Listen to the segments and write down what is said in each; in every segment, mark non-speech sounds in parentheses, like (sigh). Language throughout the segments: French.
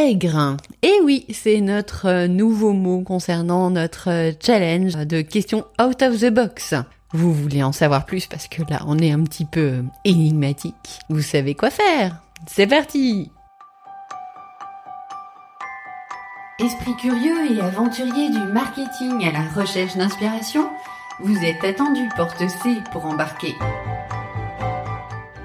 aigre. Et oui, c'est notre euh, nouveau mot concernant notre euh, challenge de questions out of the box. Vous voulez en savoir plus parce que là, on est un petit peu énigmatique. Vous savez quoi faire C'est parti Esprit curieux et aventurier du marketing à la recherche d'inspiration, vous êtes attendu porte C pour embarquer.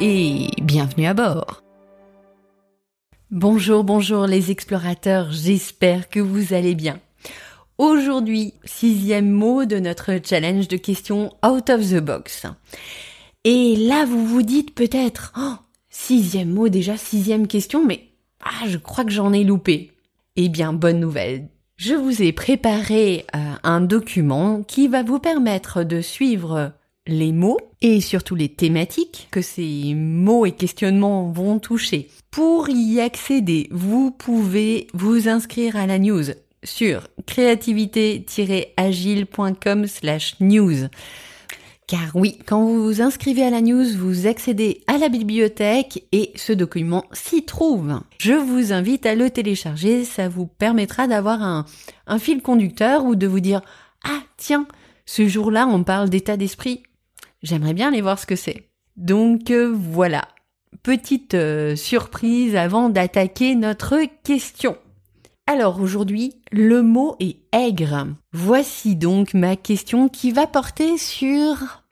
et bienvenue à bord. Bonjour, bonjour les explorateurs, j'espère que vous allez bien. Aujourd'hui, sixième mot de notre challenge de questions out of the box. Et là, vous vous dites peut-être, oh, sixième mot déjà, sixième question, mais ah, je crois que j'en ai loupé. Eh bien, bonne nouvelle. Je vous ai préparé euh, un document qui va vous permettre de suivre les mots et surtout les thématiques que ces mots et questionnements vont toucher. Pour y accéder, vous pouvez vous inscrire à la news sur créativité-agile.com slash news. Car oui, quand vous vous inscrivez à la news, vous accédez à la bibliothèque et ce document s'y trouve. Je vous invite à le télécharger, ça vous permettra d'avoir un, un fil conducteur ou de vous dire Ah tiens, ce jour-là on parle d'état d'esprit. J'aimerais bien aller voir ce que c'est. Donc euh, voilà, petite euh, surprise avant d'attaquer notre question. Alors aujourd'hui, le mot est aigre. Voici donc ma question qui va porter sur,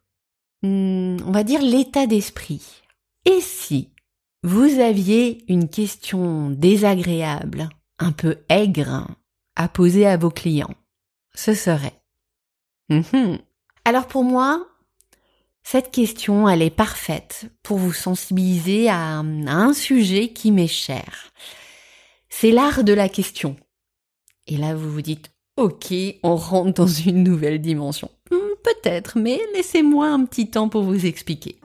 hmm, on va dire, l'état d'esprit. Et si vous aviez une question désagréable, un peu aigre, à poser à vos clients, ce serait? Mhm. Alors pour moi, cette question, elle est parfaite pour vous sensibiliser à un sujet qui m'est cher. C'est l'art de la question. Et là, vous vous dites, ok, on rentre dans une nouvelle dimension. Hmm, peut-être, mais laissez-moi un petit temps pour vous expliquer.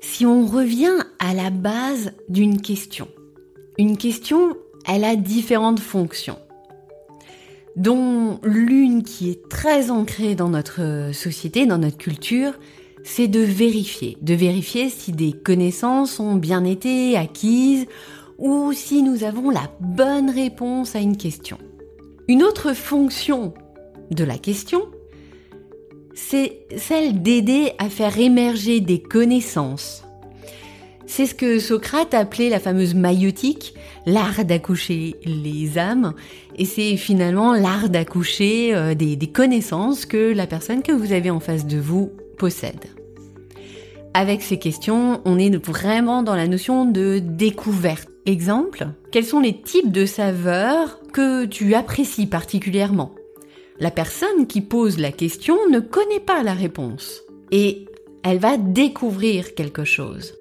Si on revient à la base d'une question, une question, elle a différentes fonctions, dont l'une qui est très ancrée dans notre société, dans notre culture, c'est de vérifier, de vérifier si des connaissances ont bien été acquises ou si nous avons la bonne réponse à une question. Une autre fonction de la question, c'est celle d'aider à faire émerger des connaissances. C'est ce que Socrate appelait la fameuse maïotique, l'art d'accoucher les âmes, et c'est finalement l'art d'accoucher euh, des, des connaissances que la personne que vous avez en face de vous possède. Avec ces questions, on est vraiment dans la notion de découverte. Exemple, quels sont les types de saveurs que tu apprécies particulièrement? La personne qui pose la question ne connaît pas la réponse et elle va découvrir quelque chose.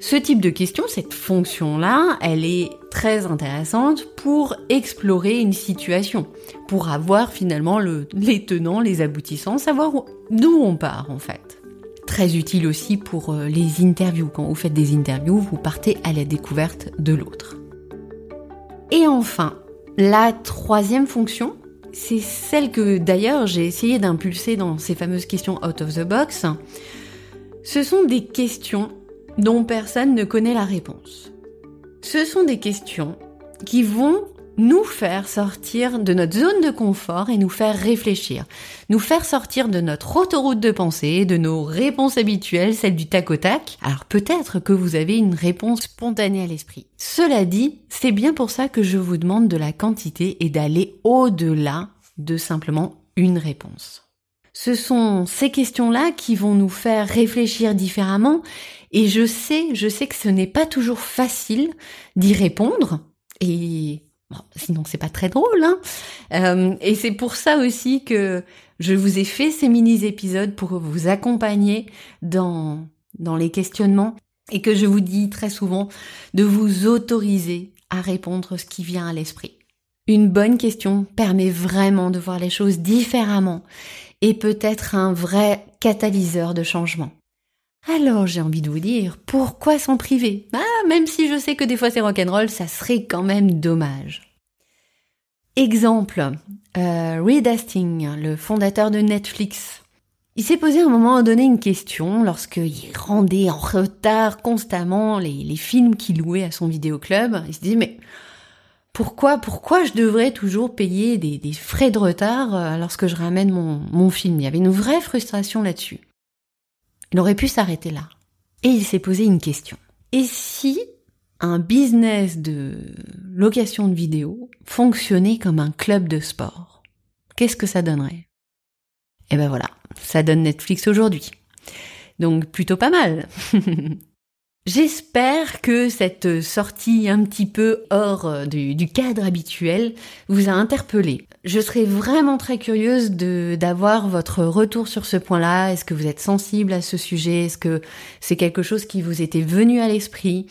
Ce type de question, cette fonction-là, elle est très intéressante pour explorer une situation, pour avoir finalement les tenants, les aboutissants, savoir d'où on part en fait très utile aussi pour euh, les interviews. Quand vous faites des interviews, vous partez à la découverte de l'autre. Et enfin, la troisième fonction, c'est celle que d'ailleurs j'ai essayé d'impulser dans ces fameuses questions out of the box. Ce sont des questions dont personne ne connaît la réponse. Ce sont des questions qui vont nous faire sortir de notre zone de confort et nous faire réfléchir, nous faire sortir de notre autoroute de pensée, de nos réponses habituelles, celles du tac au tac. Alors peut-être que vous avez une réponse spontanée à l'esprit. Cela dit, c'est bien pour ça que je vous demande de la quantité et d'aller au-delà de simplement une réponse. Ce sont ces questions-là qui vont nous faire réfléchir différemment. Et je sais, je sais que ce n'est pas toujours facile d'y répondre. Et Bon, sinon c'est pas très drôle, hein. Euh, Et c'est pour ça aussi que je vous ai fait ces mini-épisodes pour vous accompagner dans, dans les questionnements. Et que je vous dis très souvent de vous autoriser à répondre ce qui vient à l'esprit. Une bonne question permet vraiment de voir les choses différemment et peut être un vrai catalyseur de changement. Alors j'ai envie de vous dire, pourquoi s'en priver? Ah, même si je sais que des fois c'est rock'n'roll, ça serait quand même dommage. Exemple, euh, Reed Hastings, le fondateur de Netflix. Il s'est posé à un moment donné une question lorsqu'il rendait en retard constamment les, les films qu'il louait à son vidéoclub. Il se dit mais pourquoi, pourquoi je devrais toujours payer des, frais de retard euh, lorsque je ramène mon, mon film? Il y avait une vraie frustration là-dessus. Il aurait pu s'arrêter là. Et il s'est posé une question. Et si un business de location de vidéos fonctionnait comme un club de sport Qu'est-ce que ça donnerait? Eh ben voilà, ça donne Netflix aujourd'hui. Donc plutôt pas mal. (laughs) J'espère que cette sortie un petit peu hors euh, du, cadre habituel vous a interpellé. Je serais vraiment très curieuse d'avoir votre retour sur ce point-là. Est-ce que vous êtes sensible à ce sujet? Est-ce que c'est quelque chose qui vous était venu à l'esprit?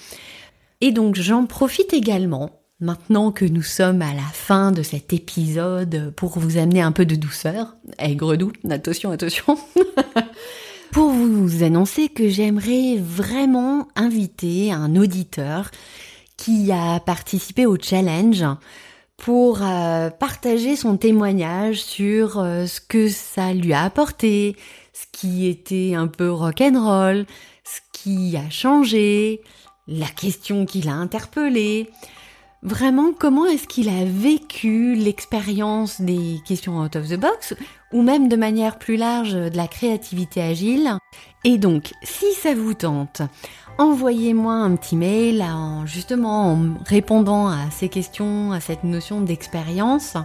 Et donc j'en profite également Maintenant que nous sommes à la fin de cet épisode pour vous amener un peu de douceur, aigre doux, attention, attention, (laughs) pour vous annoncer que j'aimerais vraiment inviter un auditeur qui a participé au challenge pour euh, partager son témoignage sur euh, ce que ça lui a apporté, ce qui était un peu rock'n'roll, ce qui a changé, la question qui l'a interpellé. Vraiment, comment est-ce qu'il a vécu l'expérience des questions out of the box ou même de manière plus large de la créativité agile? Et donc, si ça vous tente, envoyez-moi un petit mail en, justement en répondant à ces questions, à cette notion d'expérience.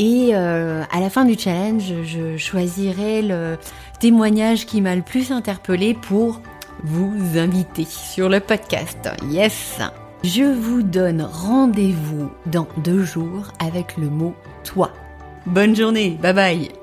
Et euh, à la fin du challenge, je choisirai le témoignage qui m'a le plus interpellé pour vous inviter sur le podcast. Yes Je vous donne rendez-vous dans deux jours avec le mot toi. Bonne journée, bye bye